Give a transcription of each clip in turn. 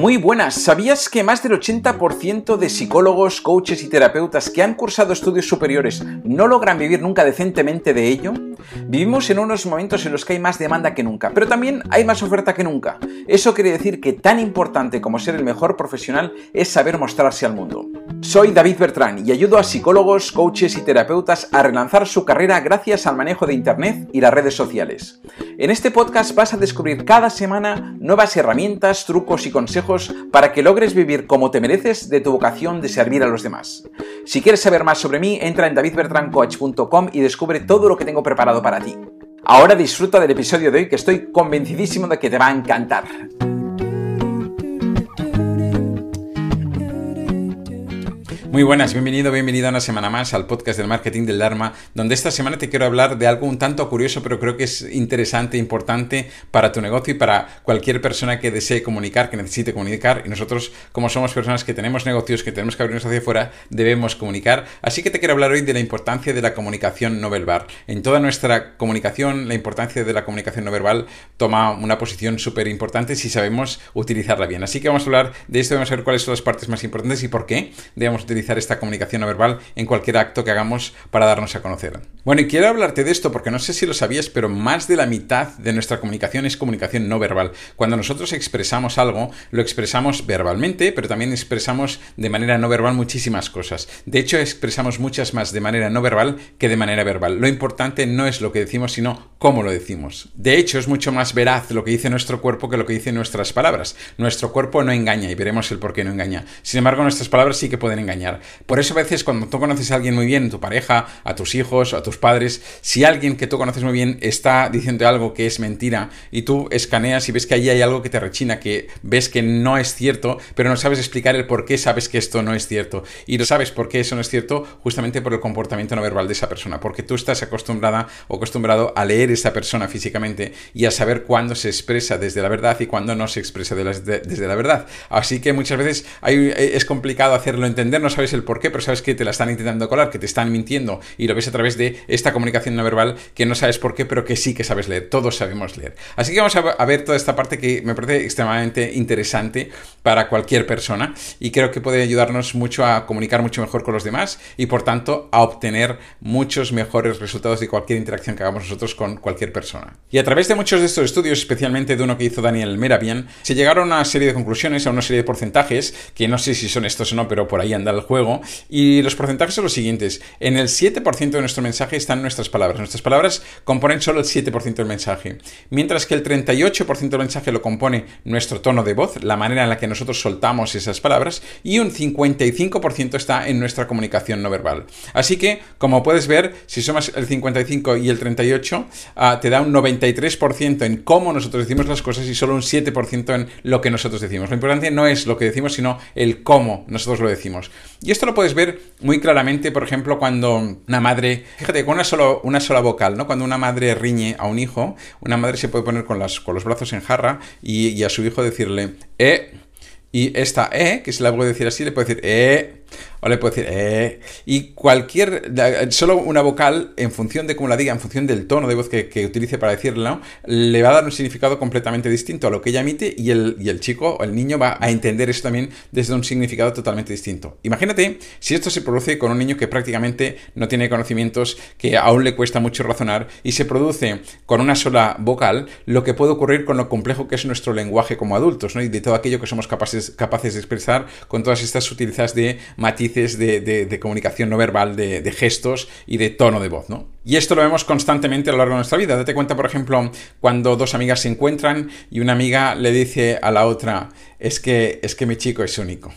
Muy buenas, ¿sabías que más del 80% de psicólogos, coaches y terapeutas que han cursado estudios superiores no logran vivir nunca decentemente de ello? Vivimos en unos momentos en los que hay más demanda que nunca, pero también hay más oferta que nunca. Eso quiere decir que tan importante como ser el mejor profesional es saber mostrarse al mundo. Soy David Bertrán y ayudo a psicólogos, coaches y terapeutas a relanzar su carrera gracias al manejo de Internet y las redes sociales. En este podcast vas a descubrir cada semana nuevas herramientas, trucos y consejos para que logres vivir como te mereces de tu vocación de servir a los demás. Si quieres saber más sobre mí, entra en davidbertrancoach.com y descubre todo lo que tengo preparado para ti. Ahora disfruta del episodio de hoy que estoy convencidísimo de que te va a encantar. Muy buenas, bienvenido, bienvenida una semana más al podcast del marketing del Dharma, donde esta semana te quiero hablar de algo un tanto curioso, pero creo que es interesante, importante para tu negocio y para cualquier persona que desee comunicar, que necesite comunicar. Y nosotros, como somos personas que tenemos negocios, que tenemos que abrirnos hacia afuera, debemos comunicar. Así que te quiero hablar hoy de la importancia de la comunicación no verbal. En toda nuestra comunicación, la importancia de la comunicación no verbal toma una posición súper importante si sabemos utilizarla bien. Así que vamos a hablar de esto, vamos a ver cuáles son las partes más importantes y por qué debemos utilizar esta comunicación no verbal en cualquier acto que hagamos para darnos a conocer. Bueno, y quiero hablarte de esto porque no sé si lo sabías, pero más de la mitad de nuestra comunicación es comunicación no verbal. Cuando nosotros expresamos algo, lo expresamos verbalmente, pero también expresamos de manera no verbal muchísimas cosas. De hecho, expresamos muchas más de manera no verbal que de manera verbal. Lo importante no es lo que decimos, sino cómo lo decimos. De hecho, es mucho más veraz lo que dice nuestro cuerpo que lo que dicen nuestras palabras. Nuestro cuerpo no engaña y veremos el por qué no engaña. Sin embargo, nuestras palabras sí que pueden engañar. Por eso a veces cuando tú conoces a alguien muy bien, tu pareja, a tus hijos, a tus padres, si alguien que tú conoces muy bien está diciendo algo que es mentira y tú escaneas y ves que allí hay algo que te rechina, que ves que no es cierto, pero no sabes explicar el por qué sabes que esto no es cierto. Y no sabes por qué eso no es cierto justamente por el comportamiento no verbal de esa persona, porque tú estás acostumbrada o acostumbrado a leer esa persona físicamente y a saber cuándo se expresa desde la verdad y cuándo no se expresa desde la verdad. Así que muchas veces es complicado hacerlo entender, no el por qué, pero sabes que te la están intentando colar, que te están mintiendo y lo ves a través de esta comunicación no verbal que no sabes por qué, pero que sí que sabes leer. Todos sabemos leer. Así que vamos a ver toda esta parte que me parece extremadamente interesante para cualquier persona y creo que puede ayudarnos mucho a comunicar mucho mejor con los demás y por tanto a obtener muchos mejores resultados de cualquier interacción que hagamos nosotros con cualquier persona. Y a través de muchos de estos estudios, especialmente de uno que hizo Daniel Merabian, se llegaron a una serie de conclusiones, a una serie de porcentajes, que no sé si son estos o no, pero por ahí anda el y los porcentajes son los siguientes. En el 7% de nuestro mensaje están nuestras palabras. Nuestras palabras componen solo el 7% del mensaje, mientras que el 38% del mensaje lo compone nuestro tono de voz, la manera en la que nosotros soltamos esas palabras, y un 55% está en nuestra comunicación no verbal. Así que, como puedes ver, si somos el 55 y el 38, ah, te da un 93% en cómo nosotros decimos las cosas y solo un 7% en lo que nosotros decimos. Lo importante no es lo que decimos, sino el cómo nosotros lo decimos. Y esto lo puedes ver muy claramente, por ejemplo, cuando una madre, fíjate, con una, solo, una sola vocal, ¿no? Cuando una madre riñe a un hijo, una madre se puede poner con, las, con los brazos en jarra y, a su hijo decirle, eh, y esta E, que se la puede decir así, le puede decir E, o le puedo decir, eh. Y cualquier, solo una vocal, en función de cómo la diga, en función del tono de voz que, utilice para decirlo, le va a dar un significado completamente distinto a lo que ella emite y el, y el chico o el niño va a entender eso también desde un significado totalmente distinto. Imagínate si esto se produce con un niño que prácticamente no tiene conocimientos, que aún le cuesta mucho razonar y se produce con una sola vocal, lo que puede ocurrir con lo complejo que es nuestro lenguaje como adultos, ¿no? Y de todo aquello que somos capaces, capaces de expresar con todas estas sutilezas de de, comunicación no verbal, de, gestos y de tono de voz, ¿no? Y esto lo vemos constantemente a lo largo de nuestra vida. Date cuenta, por ejemplo, cuando dos amigas se encuentran y una amiga le dice a la otra, es que, es que mi chico es único.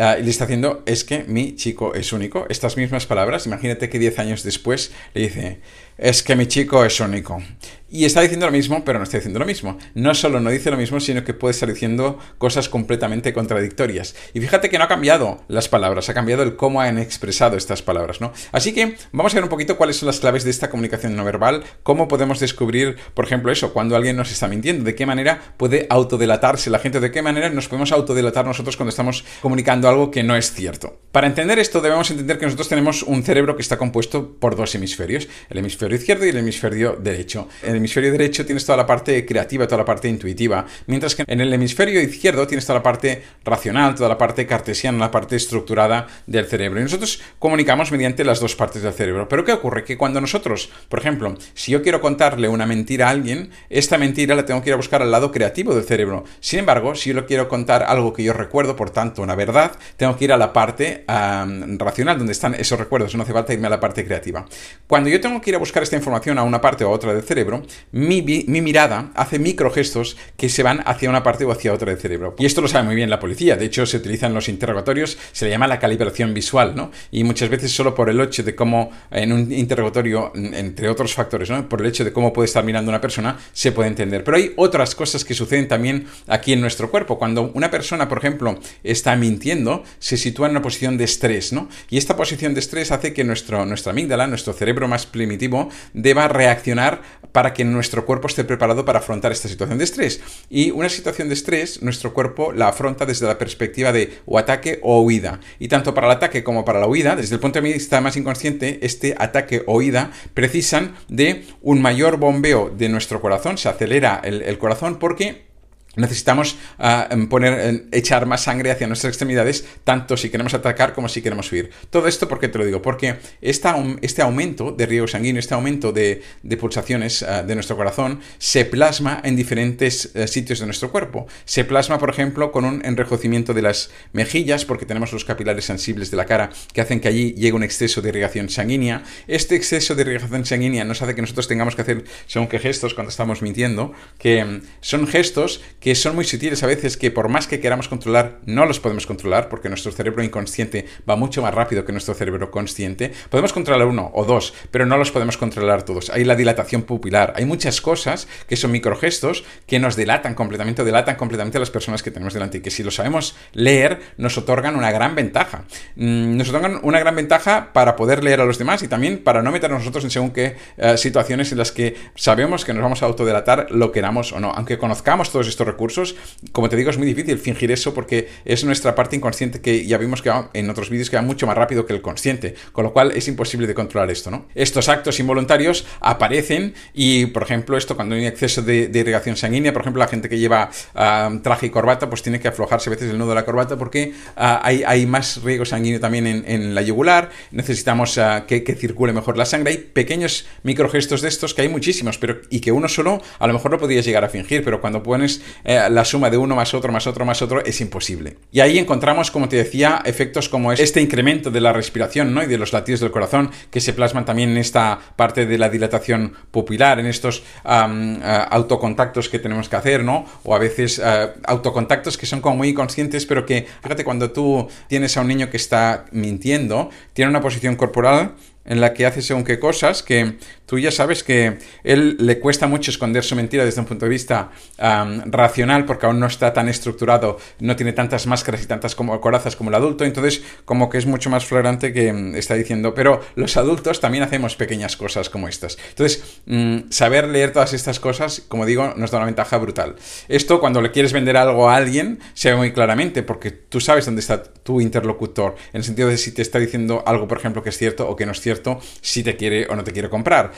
Ah, y le está haciendo, es que mi chico es único. Estas mismas palabras, imagínate que 10 años después le dice, es que mi chico es único. Y está diciendo lo mismo, pero no está diciendo lo mismo. No solo no dice lo mismo, sino que puede estar diciendo cosas completamente contradictorias. Y fíjate que no ha cambiado las palabras, ha cambiado el cómo han expresado estas palabras, ¿no? Así que vamos a ver un poquito cuáles son las claves de esta comunicación no verbal, cómo podemos descubrir, por ejemplo, eso, cuando alguien nos está mintiendo, de qué manera puede autodelatarse la gente, de qué manera nos podemos autodelatar nosotros cuando estamos comunicando algo que no es cierto. Para entender esto debemos entender que nosotros tenemos un cerebro que está compuesto por dos hemisferios, el hemisferio izquierdo y el hemisferio derecho. Hemisferio derecho tienes toda la parte creativa, toda la parte intuitiva, mientras que en el hemisferio izquierdo tienes toda la parte racional, toda la parte cartesiana, la parte estructurada del cerebro. Y nosotros comunicamos mediante las dos partes del cerebro. Pero ¿qué ocurre? Que cuando nosotros, por ejemplo, si yo quiero contarle una mentira a alguien, esta mentira la tengo que ir a buscar al lado creativo del cerebro. Sin embargo, si yo le quiero contar algo que yo recuerdo, por tanto, una verdad, tengo que ir a la parte racional, donde están esos recuerdos. No hace falta irme a la parte creativa. Cuando yo tengo que ir a buscar esta información a una parte o a otra del cerebro, mi, mi mirada hace microgestos que se van hacia una parte o hacia otra del cerebro. Y esto lo sabe muy bien la policía. De hecho, se utiliza en los interrogatorios, se le llama la calibración visual, ¿no? Y muchas veces solo por el hecho de cómo en un interrogatorio, entre otros factores, ¿no? Por el hecho de cómo puede estar mirando una persona, se puede entender. Pero hay otras cosas que suceden también aquí en nuestro cuerpo. Cuando una persona, por ejemplo, está mintiendo, se sitúa en una posición de estrés, ¿no? Y esta posición de estrés hace que nuestro, nuestra amígdala, nuestro cerebro más primitivo, deba reaccionar para que nuestro cuerpo esté preparado para afrontar esta situación de estrés. Y una situación de estrés, nuestro cuerpo la afronta desde la perspectiva de o ataque o huida. Y tanto para el ataque como para la huida, desde el punto de vista más inconsciente, este ataque o huida precisan de un mayor bombeo de nuestro corazón, se acelera el, el corazón porque necesitamos ah, em, poner, em, echar más sangre hacia nuestras extremidades, tanto si queremos atacar como si queremos huir. Todo esto, ¿por qué te lo digo? Porque este aumento de riego sanguíneo, este aumento de, pulsaciones ah, de nuestro corazón, se plasma en diferentes eh, sitios de nuestro cuerpo. Se plasma, por ejemplo, con un enrojecimiento de las mejillas, porque tenemos los capilares sensibles de la cara que hacen que allí llegue un exceso de irrigación sanguínea. Este exceso de irrigación sanguínea nos hace que nosotros tengamos que hacer, según qué gestos, cuando estamos mintiendo, que em, son gestos que son muy sutiles a veces, que por más que queramos controlar, no los podemos controlar, porque nuestro cerebro inconsciente va mucho más rápido que nuestro cerebro consciente. Podemos controlar uno o dos, pero no los podemos controlar todos. Hay la dilatación pupilar, hay muchas cosas que son microgestos que nos delatan completamente, o delatan completamente a las personas que tenemos delante y que si lo sabemos leer, nos otorgan una gran ventaja. Mm, nos otorgan una gran ventaja para poder leer a los demás y también para no meternos nosotros en según qué eh, situaciones en las que sabemos que nos vamos a autodelatar, lo queramos o no. Aunque conozcamos todos estos recursos. Como te digo, es muy difícil fingir eso porque es nuestra parte inconsciente que ya vimos que en otros vídeos que va mucho más rápido que el consciente, con lo cual es imposible de controlar esto, ¿no? Estos actos involuntarios aparecen y, por ejemplo, esto cuando hay exceso de, irrigación sanguínea, por ejemplo, la gente que lleva ah, traje y corbata, pues tiene que aflojarse a veces el nudo de la corbata porque ah, hay, hay, más riego sanguíneo también en, la yugular, necesitamos ah, que, que, circule mejor la sangre. Hay pequeños microgestos de estos que hay muchísimos, pero y que uno solo a lo mejor lo podías llegar a fingir, pero cuando pones eh, la suma de uno más otro más otro más otro es imposible. Y ahí encontramos, como te decía, efectos como este incremento de la respiración ¿no? y de los latidos del corazón que se plasman también en esta parte de la dilatación pupilar, en estos autocontactos que tenemos que hacer, ¿no? O a veces autocontactos que son como muy inconscientes, pero que, fíjate, cuando tú tienes a un niño que está mintiendo, tiene una posición corporal en la que hace según qué cosas que tú ya sabes que él le cuesta mucho esconder su mentira desde un punto de vista racional porque aún no está tan estructurado, no tiene tantas máscaras y tantas como, corazas como el adulto, entonces como que es mucho más flagrante que mm, está diciendo, pero los adultos también hacemos pequeñas cosas como estas. Entonces, mm, saber leer todas estas cosas, como digo, nos da una ventaja brutal. Esto cuando le quieres vender algo a alguien se ve muy claramente porque tú sabes dónde está tu interlocutor, en el sentido de si te está diciendo algo, por ejemplo, que es cierto o que no es cierto si te quiere o no te quiere comprar.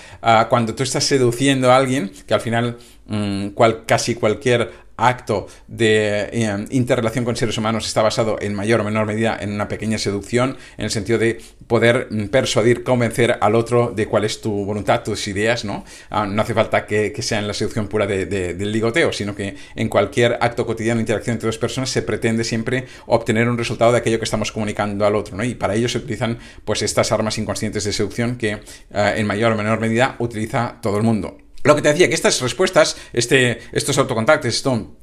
Cuando tú estás seduciendo a alguien, que al final mm, casi cualquier acto de eh, interrelación con seres humanos está basado en mayor o menor medida en una pequeña seducción, en el sentido de poder persuadir, convencer al otro de cuál es tu voluntad, tus ideas, ¿no? Ah, no hace falta que, sea en la seducción pura del ligoteo, sino que en cualquier acto cotidiano, interacción entre dos personas, se pretende siempre obtener un resultado de aquello que estamos comunicando al otro, ¿no? Y para ello se utilizan pues estas armas inconscientes de seducción que eh, en mayor o menor medida utiliza todo el mundo. Lo que te decía, que estas respuestas, este, estos autocontactos, esto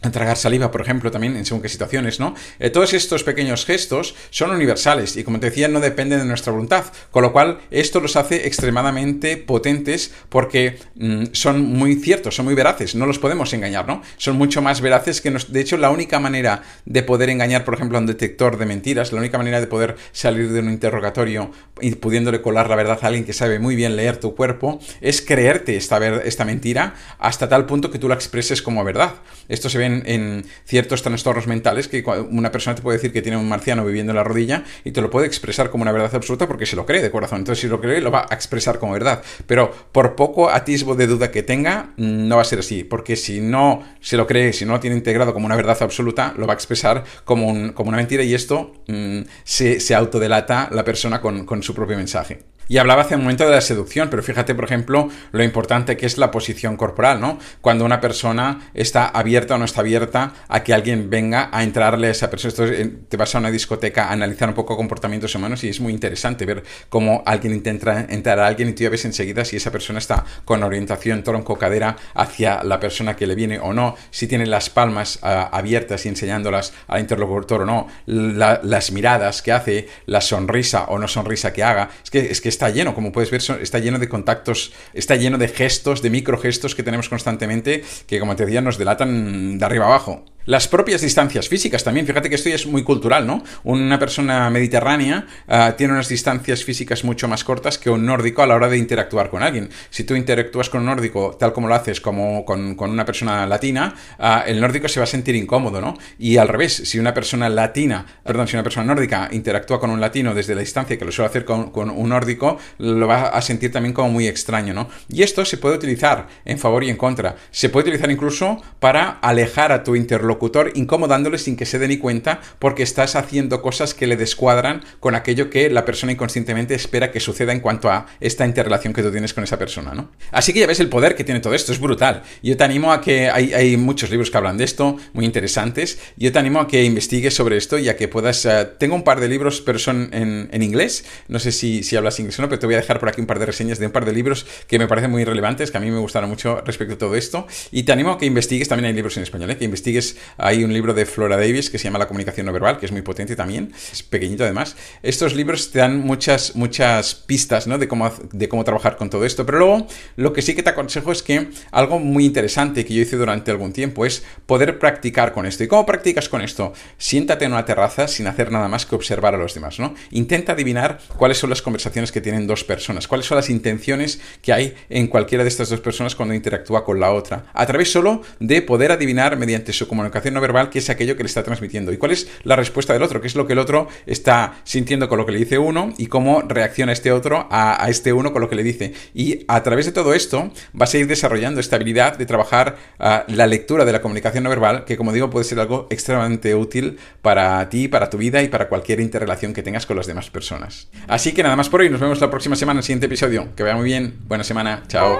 tragar saliva, por ejemplo, también en según qué situaciones, ¿no? Eh, todos estos pequeños gestos son universales y, como te decía, no dependen de nuestra voluntad, con lo cual esto los hace extremadamente potentes porque mm, son muy ciertos, son muy veraces, no los podemos engañar, ¿no? Son mucho más veraces que nos... De hecho, la única manera de poder engañar, por ejemplo, a un detector de mentiras, la única manera de poder salir de un interrogatorio y pudiéndole colar la verdad a alguien que sabe muy bien leer tu cuerpo, es creerte esta, esta mentira hasta tal punto que tú la expreses como verdad. Esto se ve en, ciertos trastornos mentales que una persona te puede decir que tiene un marciano viviendo en la rodilla y te lo puede expresar como una verdad absoluta porque se lo cree de corazón. Entonces, si lo cree, lo va a expresar como verdad. Pero por poco atisbo de duda que tenga, no va a ser así. Porque si no se lo cree, si no lo tiene integrado como una verdad absoluta, lo va a expresar como, un, como una mentira y esto mm, se, autodelata la persona con su propio mensaje. Y hablaba hace un momento de la seducción, pero fíjate, por ejemplo, lo importante que es la posición corporal, ¿no? Cuando una persona está abierta o no está abierta a que alguien venga a entrarle a esa persona. Esto te vas a una discoteca a analizar un poco comportamientos humanos y es muy interesante ver cómo alguien intenta entrar a alguien y tú ya ves enseguida si esa persona está con orientación tronco-cadera hacia la persona que le viene o no, si tiene las palmas uh, abiertas y enseñándolas al interlocutor o no, la, las miradas que hace, la sonrisa o no sonrisa que haga. Es que, es que está lleno, como puedes ver, está lleno de contactos, está lleno de gestos, de microgestos que tenemos constantemente que, como te decía, nos delatan de arriba abajo. Las propias distancias físicas también, fíjate que esto ya es muy cultural, ¿no? Una persona mediterránea uh, tiene unas distancias físicas mucho más cortas que un nórdico a la hora de interactuar con alguien. Si tú interactúas con un nórdico tal como lo haces como con, una persona latina, uh, el nórdico se va a sentir incómodo, ¿no? Y al revés, si una persona latina, perdón, si una persona nórdica interactúa con un latino desde la distancia que lo suele hacer con un nórdico, lo va a sentir también como muy extraño, ¿no? Y esto se puede utilizar en favor y en contra. Se puede utilizar incluso para alejar a tu interlocutor incomodándole sin que se dé ni cuenta porque estás haciendo cosas que le descuadran con aquello que la persona inconscientemente espera que suceda en cuanto a esta interrelación que tú tienes con esa persona, ¿no? Así que ya ves el poder que tiene todo esto, es brutal. Yo te animo a que hay, hay muchos libros que hablan de esto, muy interesantes. Yo te animo a que investigues sobre esto y a que puedas... Uh, tengo un par de libros, pero son en, en inglés. No sé si, si, hablas inglés pero te voy a dejar por aquí un par de reseñas de un par de libros que me parecen muy relevantes, que a mí me gustaron mucho respecto a todo esto. Y te animo a que investigues, también hay libros en español, ¿eh? que investigues hay un libro de Flora Davis que se llama La comunicación no verbal, que es muy potente también, es pequeñito además. Estos libros te dan muchas, muchas pistas ¿no? de, cómo, de cómo trabajar con todo esto, pero luego lo que sí que te aconsejo es que algo muy interesante que yo hice durante algún tiempo es poder practicar con esto. ¿Y cómo practicas con esto? Siéntate en una terraza sin hacer nada más que observar a los demás, ¿no? Intenta adivinar cuáles son las conversaciones que tienen dos personas, cuáles son las intenciones que hay en cualquiera de estas dos personas cuando interactúa con la otra, a través solo de poder adivinar mediante su comunicación no verbal qué es aquello que le está transmitiendo. Y cuál es la respuesta del otro, qué es lo que el otro está sintiendo con lo que le dice uno y cómo reacciona este otro a, este uno con lo que le dice. Y a través de todo esto vas a ir desarrollando esta habilidad de trabajar uh, la lectura de la comunicación no verbal, que como digo puede ser algo extremadamente útil para ti, para tu vida y para cualquier interrelación que tengas con las demás personas. Así que nada más por hoy, nos vemos la próxima semana en el siguiente episodio. Que vaya muy bien, buena semana, chao.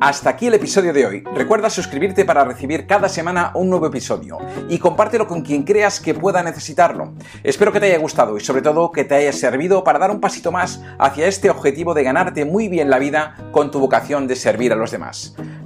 Hasta aquí el episodio de hoy. Recuerda suscribirte para recibir cada semana un nuevo episodio y compártelo con quien creas que pueda necesitarlo. Espero que te haya gustado y sobre todo que te haya servido para dar un pasito más hacia este objetivo de ganarte muy bien la vida con tu vocación de servir a los demás.